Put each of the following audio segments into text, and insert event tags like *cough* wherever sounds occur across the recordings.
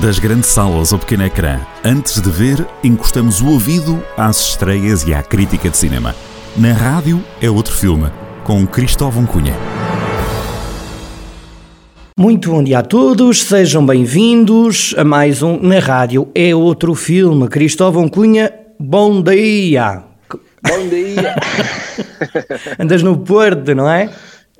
Das grandes salas ao pequeno ecrã, antes de ver, encostamos o ouvido às estreias e à crítica de cinema. Na rádio é outro filme, com Cristóvão Cunha. Muito bom dia a todos, sejam bem-vindos a mais um Na Rádio é outro filme. Cristóvão Cunha, bom dia! Bom dia! *laughs* Andas no Porto, não é?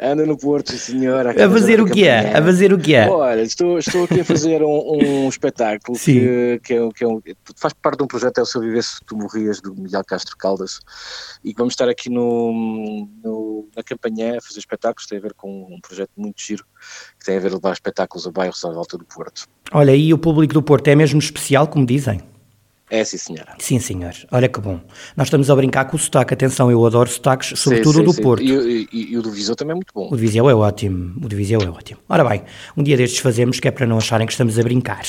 Ando no Porto, senhora. A fazer o que é? A fazer o que é? Olha, estou, estou aqui a fazer um, um espetáculo que, que, é, que é um, faz parte de um projeto, é o Se Eu Vivesse Tu Morrias, do Miguel Castro Caldas, e vamos estar aqui no, no, na campanha a fazer espetáculos, tem a ver com um projeto muito giro, que tem a ver levar espetáculos a bairros à volta do Porto. Olha, e o público do Porto é mesmo especial, como dizem? É, sim, senhora. Sim, senhor. Olha que bom. Nós estamos a brincar com o sotaque. Atenção, eu adoro sotaques, sobretudo sim, sim, o do sim. Porto. E, e, e, o do Viseu também é muito bom. O do Viseu é ótimo. O do Viseu é ótimo. Ora bem, um dia destes fazemos que é para não acharem que estamos a brincar.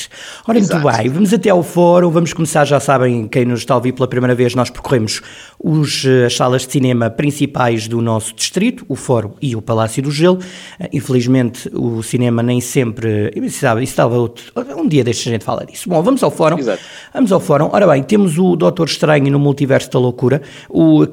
Ora, Exato. muito bem. Vamos até ao fórum. Vamos começar, já sabem, quem nos está a ouvir pela primeira vez, nós percorremos os, eh, as salas de cinema principais do nosso distrito, o Fórum e o Palácio do Gelo. Eh, infelizmente, o cinema nem sempre... Estava, isso estava outro, um dia destes a gente fala disso. Bom, vamos ao Fórum. Exato. Vamos ao Fórum. Ora bem, temos o Doutor Estranho no Multiverso da Loucura, o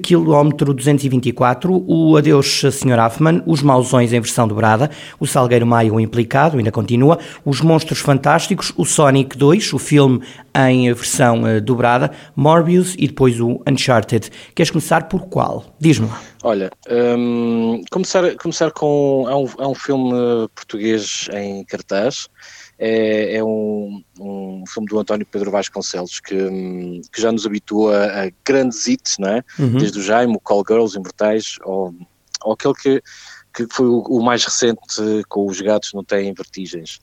Quilómetro 224, o Adeus Sr. Hoffman, Os Mausões em versão dobrada, o Salgueiro Maio Implicado, ainda continua, Os Monstros Fantásticos, o Sonic 2, o filme em versão uh, dobrada, Morbius e depois o Uncharted. Queres começar por qual? Diz-me. Olha, um, começar, começar com. É um, é um filme português em cartaz é, é um, um, filme do António Pedro Vasconcelos que, que já nos habitua a grandes hits, não é? Uhum. Desde o Jaime, o Call Girls, Imortais, ou, ou aquele que, que foi o, o, mais recente com Os Gatos Não Têm Vertigens.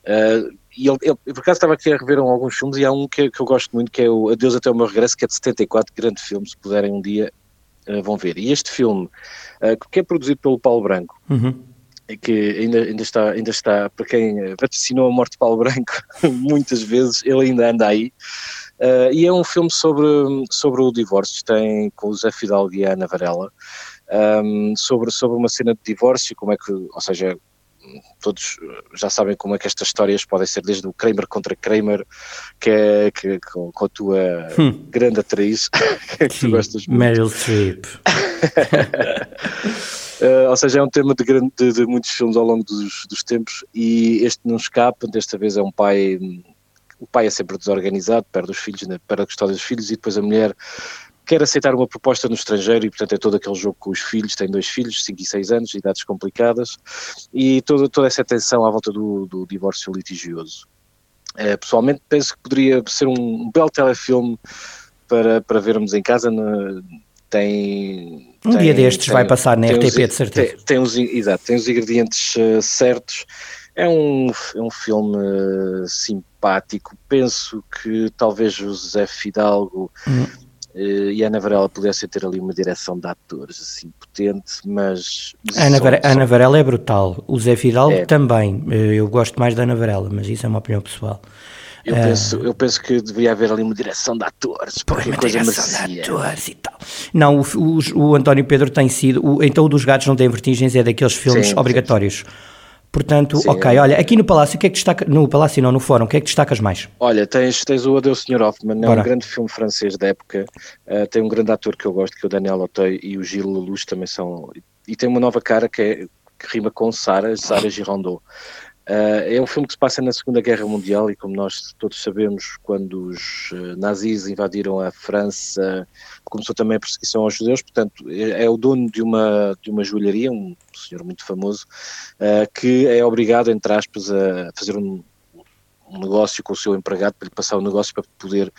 Uh, e por acaso estava aqui a rever alguns filmes e há um que, que eu gosto muito que é o Adeus até o meu regresso, que é de 74, grande filme, se puderem um dia uh, vão ver. E este filme, uh, que é produzido pelo Paulo Branco, uhum que ainda, ainda, está, ainda está, para quem patrocinou a morte de Paulo Branco *laughs* muitas vezes, ele ainda anda aí. Uh, e é um filme sobre, sobre o divórcio, tem com o Zé Fidalgo e a Ana Varela, um, sobre, sobre uma cena de divórcio, como é que, ou seja, todos já sabem como é que estas histórias podem ser desde o Kramer contra Kramer, que é que, com, com a tua hum. grande atriz, *laughs* que tu gostas muito. Meryl Streep. *laughs* Uh, ou seja, é um tema de, grande, de, de, muitos filmes ao longo dos, dos tempos e este não escapa, desta vez é um pai, o pai é sempre desorganizado, perde os filhos, né, perde a custódia dos filhos e depois a mulher quer aceitar uma proposta no estrangeiro e portanto é todo aquele jogo com os filhos, tem dois filhos, 5 e 6 anos, idades complicadas e toda, toda essa atenção à volta do, do divórcio litigioso. Uh, pessoalmente penso que poderia ser um, um belo telefilme para, para vermos em casa, na, tem um tem, dia destes tem, vai passar na RTP, os, de certeza. Tem, tem os, exato, tem os ingredientes uh, certos. É um, é um filme uh, simpático. Penso que talvez o José Fidalgo hum. uh, e a Ana Varela pudessem ter ali uma direção de atores assim potente, mas. A Ana, Varela, Ana Varela é brutal. O Zé Fidalgo é. também. Eu gosto mais da Ana Varela, mas isso é uma opinião pessoal. Eu, uh, penso, eu penso que devia haver ali uma direção de atores, uma coisa direção de atores e tal. Não, o, o, o António Pedro tem sido, o, então o dos gatos não tem vertigens, é daqueles filmes sim, obrigatórios. Sim. Portanto, Sim, ok, olha, aqui no Palácio, o que é que destaca, no Palácio não, no Fórum, o que é que destacas mais? Olha, tens, tens o Adeus Sr. Hoffman, é Bora. um grande filme francês da época, uh, tem um grande ator que eu gosto, que é o Daniel Auteuil, e o Gilles Lelouch também são, e tem uma nova cara que, é, que rima com Sara, Sara Girondot. Uh, é um filme que se passa na Segunda Guerra Mundial e, como nós todos sabemos, quando os uh, nazis invadiram a França, começou também a perseguição aos judeus. Portanto, é, é o dono de uma, de uma joalharia, um senhor muito famoso, uh, que é obrigado, entre aspas, a fazer um, um, negócio com o seu empregado para lhe passar o negócio para poder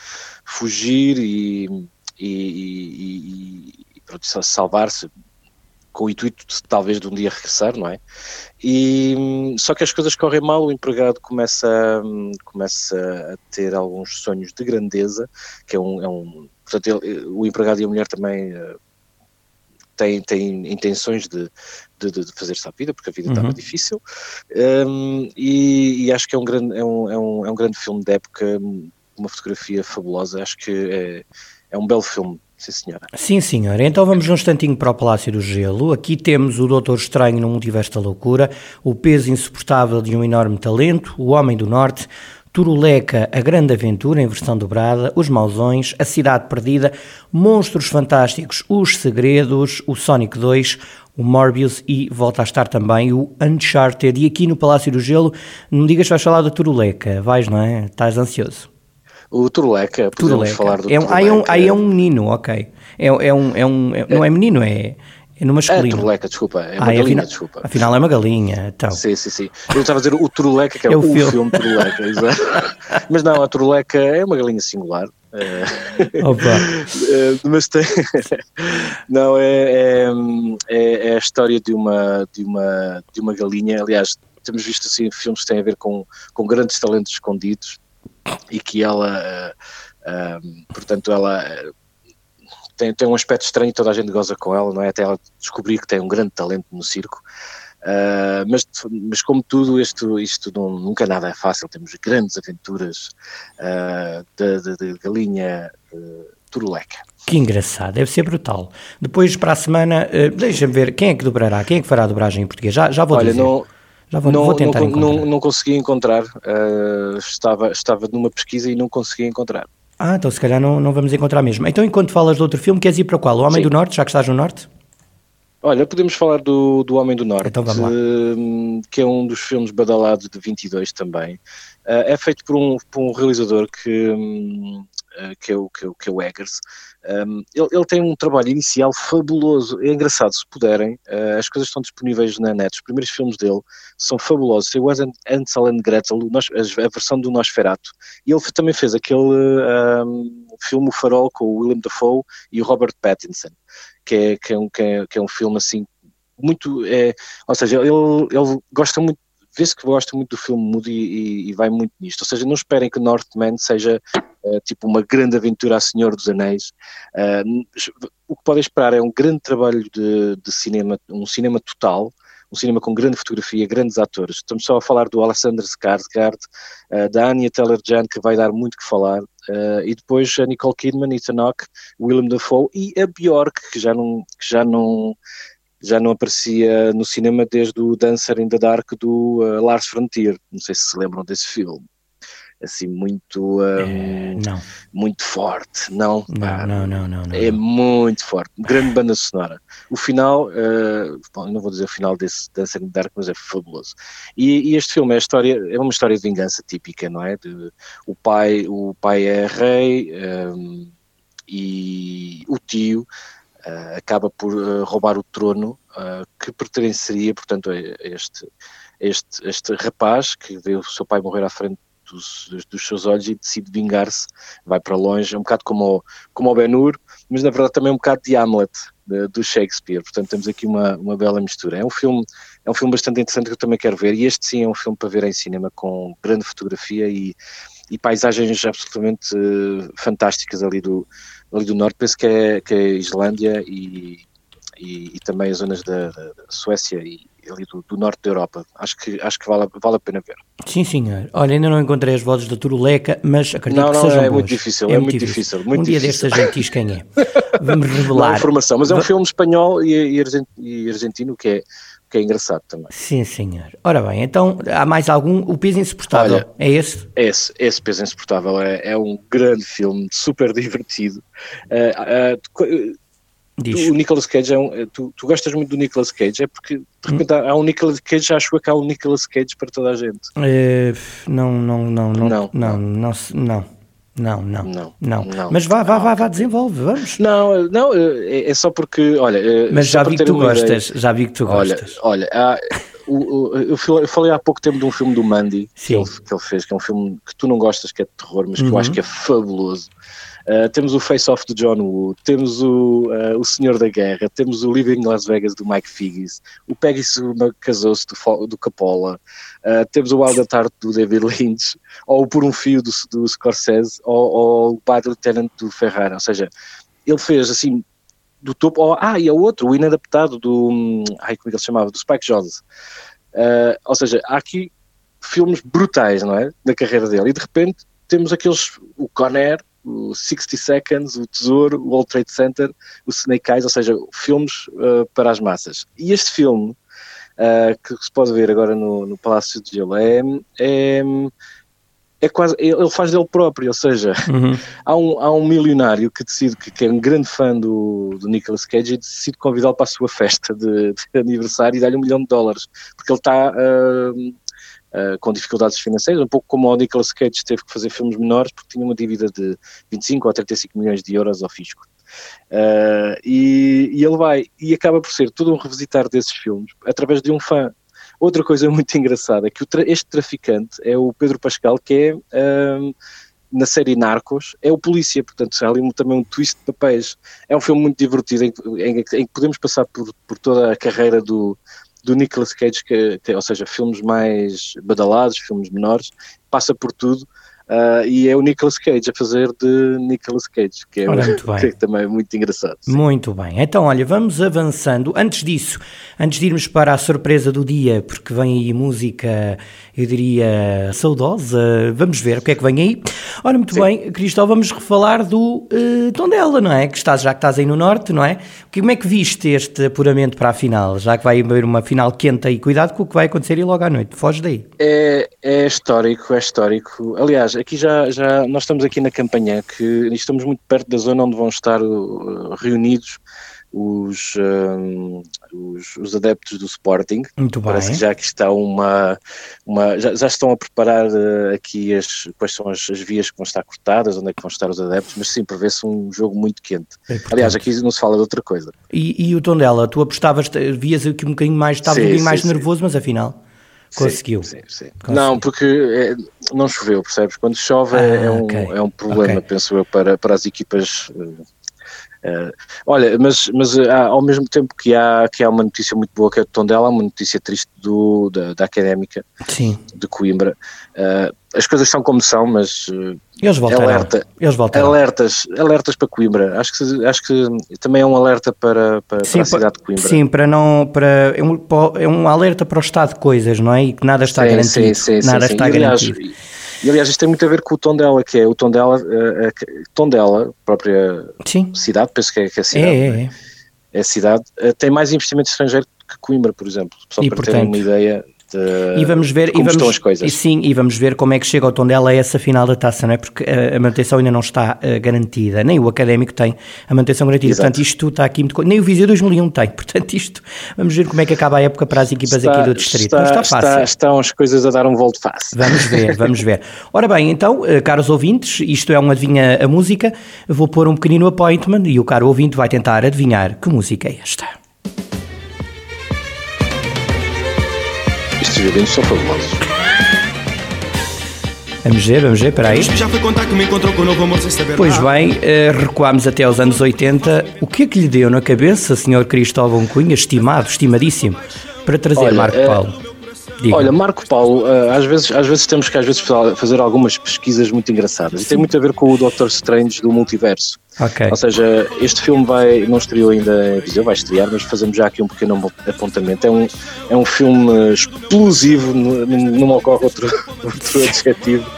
fugir e, e, e, e salvar-se com o intuito de talvez de um dia regressar, não é? E só que as coisas correm mal, o empregado começa, começa a ter alguns sonhos de grandeza, que é um, é um portanto, ele, o empregado e a mulher também uh, têm, têm intenções de, de, de fazer-se à vida, porque a vida uhum. estava difícil, um, e, e, acho que é um, grande, é, um, é, um, é um grande filme de época, uma fotografia fabulosa, acho que é, é um belo filme Sim, senhora. Sim, senhora. Então vamos um instantinho para o Palácio do Gelo. Aqui temos o Doutor Estranho no Multiverso da Loucura, o peso insuportável de um enorme talento, o Homem do Norte, Turuleca, A Grande Aventura, em versão dobrada, Os Mausões, A Cidade Perdida, Monstros Fantásticos, Os Segredos, o Sonic 2, o Morbius e volta a estar também o Uncharted. E aqui no Palácio do Gelo, não digas que vais falar da Turuleca, vais, não é? Estás ansioso. O Turuleca, podemos falar do é um, Turuleca. Aí é, um, aí é um menino, ok. É, é um, é um, é, não é menino, é... É no masculino. É turuleca, desculpa. É uma ah, galinha, afinal, desculpa. Afinal é uma galinha, então. Sim, sim, sim. Eu estava a dizer o Turuleca, que é, é o, o filme. filme Turuleca, exato. *laughs* Mas não, a Turuleca é uma galinha singular. É. Opa. *laughs* É, mas tem. *laughs* não, é, é, é, a história de uma, de, uma, de uma galinha. Aliás, temos visto assim filmes que têm a ver com, com grandes talentos escondidos e que ela. Uh, uh, portanto, ela tem, tem um aspecto estranho, toda a gente goza com ela, não é? Até ela descobrir que tem um grande talento no circo. Uh, mas, mas como tudo, isto, isto não, nunca nada é fácil. Temos grandes aventuras uh, de, galinha uh, turuleca. Que engraçado, deve ser brutal. Depois, para a semana, uh, deixa-me ver quem é que dobrará, quem é que fará a dobragem em português. Já, já vou Olha, dizer. Não, já vou, não, vou tentar não, encontrar. Não, não consegui encontrar, estava, estava numa pesquisa e não consegui encontrar. Ah, então se calhar não, não vamos encontrar mesmo. Então, enquanto falas de outro filme, queres ir para qual? O Homem Sim. do Norte, já que estás no Norte? Olha, podemos falar do, do Homem do Norte, então vamos lá. Hum, que é um dos filmes badalados de 22 também. Uh, é feito por um, por um realizador que, um, uh, que, é o, que, é o, que é o Eggers, um, ele, ele, tem um trabalho inicial fabuloso. É engraçado, se puderem, uh, as coisas estão disponíveis na net. Os primeiros filmes dele são fabulosos. It was Ansel and Gretel, a versão do Nosferatu. E ele também fez aquele um, filme O Farol com o William Dafoe e o Robert Pattinson, que é, que é, um, que é, que é um filme assim muito. É, ou seja, ele, ele gosta muito vê-se que gosta muito do filme mudo e, e, e, vai muito nisto. Ou seja, não esperem que Northman seja uh, tipo uma grande aventura a Senhor dos Anéis. Uh, o que podem esperar é um grande trabalho de, de, cinema, um cinema total, um cinema com grande fotografia, grandes atores. Estamos só a falar do Alexander Skarsgård, uh, da Anya Taylor-Joy, que vai dar muito que falar, e depois a Nicole Kidman, Ethan Hawke, Willem Dafoe e a Bjork, que já não, que já não já não aparecia no cinema desde o Dancer in the Dark do uh, Lars Frontier. Não sei se se lembram desse filme. Assim, muito, um, é, não. muito forte, não? Não, não, não, não, não, É muito forte, grande banda sonora. O final, uh, bom, não vou dizer o final desse Dancer in the Dark, mas é fabuloso. E, e, este filme é, história, é uma história de vingança típica, não é? De, o, pai, o pai é rei um, e o tio uh, acaba por uh, roubar o trono uh, que pertenceria, portanto, a este, este, este rapaz que vê o seu pai morrer à frente dos, dos, seus olhos e decide vingar-se, vai para longe, é um bocado como o, como o Ben-Hur, mas na verdade também é um bocado de Hamlet, do Shakespeare, portanto temos aqui uma, uma bela mistura. É um filme é um filme bastante interessante que eu também quero ver, e este sim é um filme para ver em cinema com grande fotografia e, e paisagens absolutamente uh, fantásticas ali do, ali do norte, penso que é, que é Islândia e, e, e, também as zonas da, da Suécia e ali do, do, norte da Europa. Acho que, acho que vale, vale a pena ver. Sim, senhor. Olha, ainda não encontrei as vozes da Turuleca, mas acredito não, que não, sejam é boas. muito difícil, é, é muito difícil. difícil muito um dia destes a gente diz quem é. *laughs* Vamos revelar. Não informação, mas é um filme espanhol e, e argentino que é que é engraçado também. Sim, senhor. Ora bem, então há mais algum? O Peso Insuportável, Olha, é esse? Esse, esse Peso Insuportável é, é um grande filme, super *laughs* divertido. Uh, uh, o Nicolas Cage é um. Eh, tu, tu gostas muito do Nicolas Cage, é porque de repente hum. há, há um Nicolas Cage, acho que há um Nicolas Cage para toda a gente. É, não, não, não, não, não, não, não, não. Não, não, não, não. não. Mas vá, vá, vá, vá, desenvolve, vamos. Não, não, é, é só porque, olha. Mas já vi que tu gostas, ideia, já vi que tu gostas. Olha, olha há, o, o, eu falei há pouco tempo de um filme do Mandy que ele, que ele, fez, que é um filme que tu não gostas, que é de terror, mas que uhum. eu acho que é fabuloso. Uh, temos o Face Off do John Woo, temos o, uh, o Senhor da Guerra, temos o Living Las Vegas do Mike Figgis, o Peggy casou-se do, do Capola, uh, temos o Wild at Heart do David Lynch, ou Por um Fio do, do Scorsese, ou, ou o Bad Lieutenant do Ferrara. Ou seja, ele fez assim do topo. Ah, e é outro, o Inadaptado do. Hum, ai, como é que ele se chamava? Do Spike Jonze. Uh, ou seja, há aqui filmes brutais, não é? Na carreira dele. E de repente temos aqueles. O Conair, o 60 Seconds, o Tesouro, o World Trade Center, o Snake Eyes, ou seja, filmes uh, para as massas. E este filme, uh, que se pode ver agora no, no Palácio de Gelo, é, é, é quase, ele faz dele próprio, ou seja, uhum. *laughs* há, um, há um milionário que decide, que, que é um grande fã do, do Nicolas Cage e decide convidá-lo para a sua festa de, de *laughs* aniversário e dá-lhe um milhão de dólares, porque ele está uh, uh, com dificuldades financeiras, um pouco como o Nicolas Cage teve que fazer filmes menores porque tinha uma dívida de 25 ou 35 milhões de euros ao fisco. Uh, e, e, ele vai e acaba por ser tudo um revisitar desses filmes através de um fã. Outra coisa *laughs* muito engraçada é que tra este traficante é o Pedro Pascal, que é um, na série Narcos, é o polícia, portanto há ali também um twist de papéis. É um filme muito divertido em, em, em que podemos passar por, por toda a carreira do, do Nicolas Cage, que, ou seja, filmes mais badalados, filmes menores, passa por tudo Uh, e é o Nicolas Cage a fazer de Nicolas Cage, que é, Ora, que é também muito engraçado. Sim. Muito bem, então olha, vamos avançando. Antes disso, antes de irmos para a surpresa do dia, porque vem aí música, eu diria, saudosa, vamos ver o que é que vem aí. Ora, muito Sim. bem, Cristóvão, vamos refalar do uh, Tondela, não é? Que estás, já que estás aí no Norte, não é? Como é que viste este apuramento para a final? Já que vai haver uma final quente aí, cuidado com o que vai acontecer aí logo à noite, foge daí. É, é histórico, é histórico. Aliás, aqui já, já nós estamos aqui na campanha, que estamos muito perto da zona onde vão estar uh, reunidos os, um, os, os, adeptos do Sporting. Muito bem. Parece que já que está uma. uma já, já estão a preparar uh, aqui as, quais são as, as, vias que vão estar cortadas, onde é que vão estar os adeptos, mas sim, prevê-se um jogo muito quente. É, Aliás, aqui não se fala de outra coisa. E, e o tom dela, tu apostavas, vias aqui um bocadinho mais, estavas um bocadinho mais sim. nervoso, mas afinal. Conseguiu. Sim, sim, sim. Não, porque é, não choveu, percebes? Quando chove é, ah, é, um, okay. é um problema, okay. penso eu, para, para as equipas. Uh, olha, mas, mas há, ao mesmo tempo que há, que há uma notícia muito boa que é o Tondela, há uma notícia triste do, da, da Académica Sim. de Coimbra. Uh, as coisas são como são, mas eles voltarão. Alerta, Eles voltarão. Alertas, alertas para Coimbra. Acho que, acho que também é um alerta para, para, sim, para a cidade de Coimbra. Sim, para não, para, é, um, é um alerta para o estado de coisas, não é? E que nada está sim, garantido. Sim, sim, nada sim, está e, aliás, garantido. E aliás, isto tem muito a ver com o tom dela, que é o tom dela, a, a, tom dela, própria sim. cidade, penso que é, que é a cidade. É, é, é. é a cidade, eh, tem mais investimento estrangeiro que Coimbra, por exemplo. Só e, para portanto, terem uma ideia e vamos ver, como e vamos, estão as coisas. E sim, e vamos ver como é que chega ao Tondela a essa final da taça, não é? Porque a, a manutenção ainda não está uh, garantida, nem o académico tem a manutenção garantida. Exato. Portanto, isto está aqui muito. Nem o Viseu 2001 tem. *laughs* Portanto, isto. Vamos ver como é que acaba a época para as equipas está, aqui do Distrito. Está, não está fácil. Está, estão as coisas a dar um volto fácil. Vamos ver, *laughs* vamos ver. Ora bem, então, uh, caros ouvintes, isto é um Adivinha a Música. Vou pôr um pequenino appointment e o caro ouvinte vai tentar adivinhar que música é esta. Eventos são fabulosos. Vamos ver, vamos ver, espera aí. Já foi contar que me encontrou com o novo amor sem saber Pois bem, uh, recuámos até aos anos 80. O que é que lhe deu na cabeça, Sr. Cristóvão Cunha, estimado, estimadíssimo, para trazer Olha, Marco uh, Paulo? Diga. Olha, Marco Paulo, uh, às, vezes, às vezes temos que às vezes fazer algumas pesquisas muito engraçadas. E tem muito a ver com o Doctor Strange do multiverso. Okay. Ou seja, este filme vai, não estreou ainda em vai estrear, mas fazemos já aqui um pequeno apontamento. É um, é um filme explosivo, não, não me ocorre outro, outro adjetivo,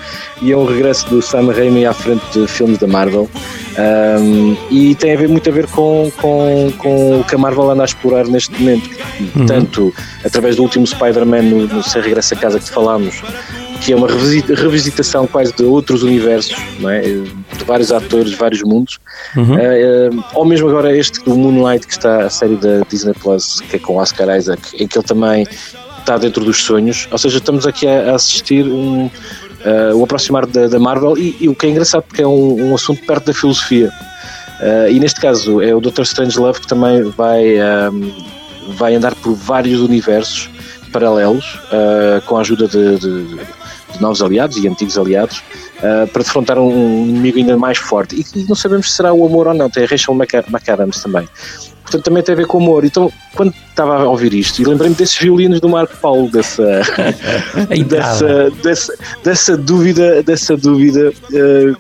e é um regresso do Sam Raimi à frente de filmes da Marvel. Um, e tem a ver, muito a ver com, com, com o que a Marvel anda a explorar neste momento, uhum. tanto através do último Spider-Man no, no Sem Regresso a Casa que falámos, que é uma revisitação quase de outros universos, é? de vários atores, vários mundos, uhum. uh, ou mesmo agora este do Moonlight, que está a série da Disney Plus, que é com Oscar Isaac, em que ele também está dentro dos sonhos, ou seja, estamos aqui a, a assistir um, uh, o aproximar da, da Marvel, e, e, o que é engraçado porque é um, um assunto perto da filosofia, uh, e neste caso é o Dr. Strangelove que também vai, um, vai andar por vários universos paralelos, com a ajuda de, de de novos aliados e antigos aliados uh, para defrontar um inimigo ainda mais forte. E, e, não sabemos se será o amor ou não, tem a Rachel McAdams também. Portanto, também tem a ver com o amor. Então, quando estava a ouvir isto, e lembrei-me desses violinos do Marco Paulo, dessa, *laughs* dessa, dessa, dessa dúvida, dessa dúvida. Uh,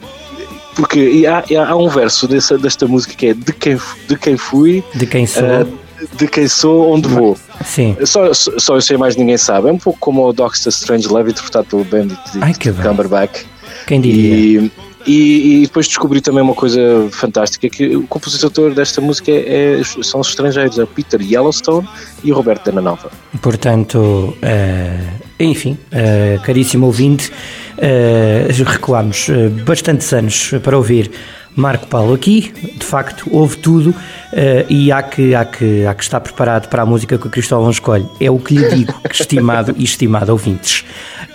porque há, há, um verso dessa, desta música que é de quem, de quem fui, de quem sou, uh, de quem sou, onde vou. Sim. Só, só eu sei mais ninguém sabe. É um pouco como o Doctor Strange Love interpretado pelo Benedict Ai, Cumberbatch. Quem diria? E, e, e, depois descobri também uma coisa fantástica que o compositor desta música é, é, são os estrangeiros, é o Peter Yellowstone e o Roberto Dananova. Portanto, uh, enfim, uh, caríssimo ouvinte, uh, recuámos bastantes anos para ouvir Marco Paulo aqui, de facto, houve tudo uh, e há que, há, que, há que estar preparado para a música que o Cristóvão escolhe. É o que lhe digo, *laughs* estimado e estimado ouvintes.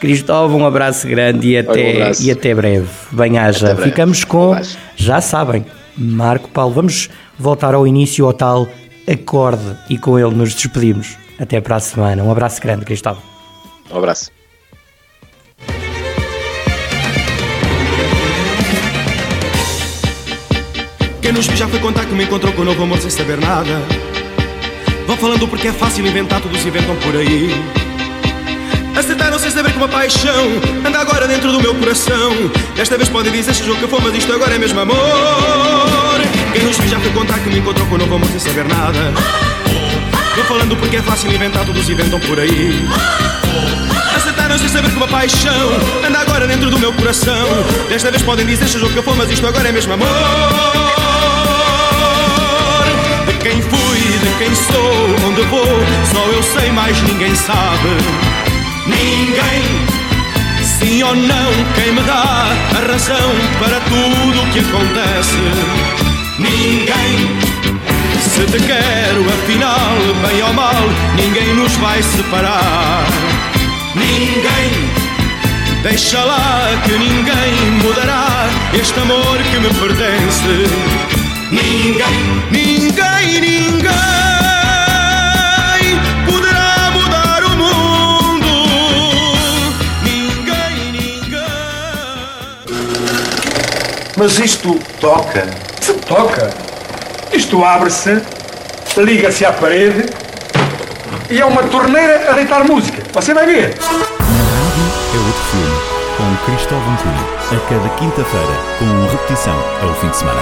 Cristóvão, um abraço grande e até, um. E até breve. Bem-haja. Ficamos com, já sabem, Marco Paulo. Vamos voltar ao início, ao tal acorde e com ele nos despedimos. Até para a semana. Um abraço grande, Cristóvão. Um abraço. Quem nos já foi contar que me encontrou com o novo amor sem saber nada. Vão falando porque é fácil inventar, todos inventam por aí. Aceitaram sem saber que uma paixão anda agora dentro do meu coração. Desta vez podem dizer se o que for, mas isto agora é mesmo amor. Quem nos já foi contar que me encontrou com novo amor sem saber nada. Vão falando porque é fácil inventar, todos inventam por aí. Aceitaram sem saber que uma paixão anda agora dentro do meu coração. Desta vez podem dizer seja o que for, mas isto agora é mesmo amor quem fui, de quem sou, onde vou, só eu sei, mais ninguém sabe. Ninguém, sim ou não, quem me dá a razão para tudo o que acontece. Ninguém, se te quero, afinal, bem ou mal, ninguém nos vai separar. Ninguém, deixa lá que ninguém mudará este amor que me pertence. Ninguém, ninguém, ninguém Mas isto toca. Se toca. Isto abre-se, liga-se à parede e é uma torneira a deitar música. Você vai ver. Na rádio é outro filme, com Cristóvão Cunha, a cada quinta-feira, com repetição ao fim de semana.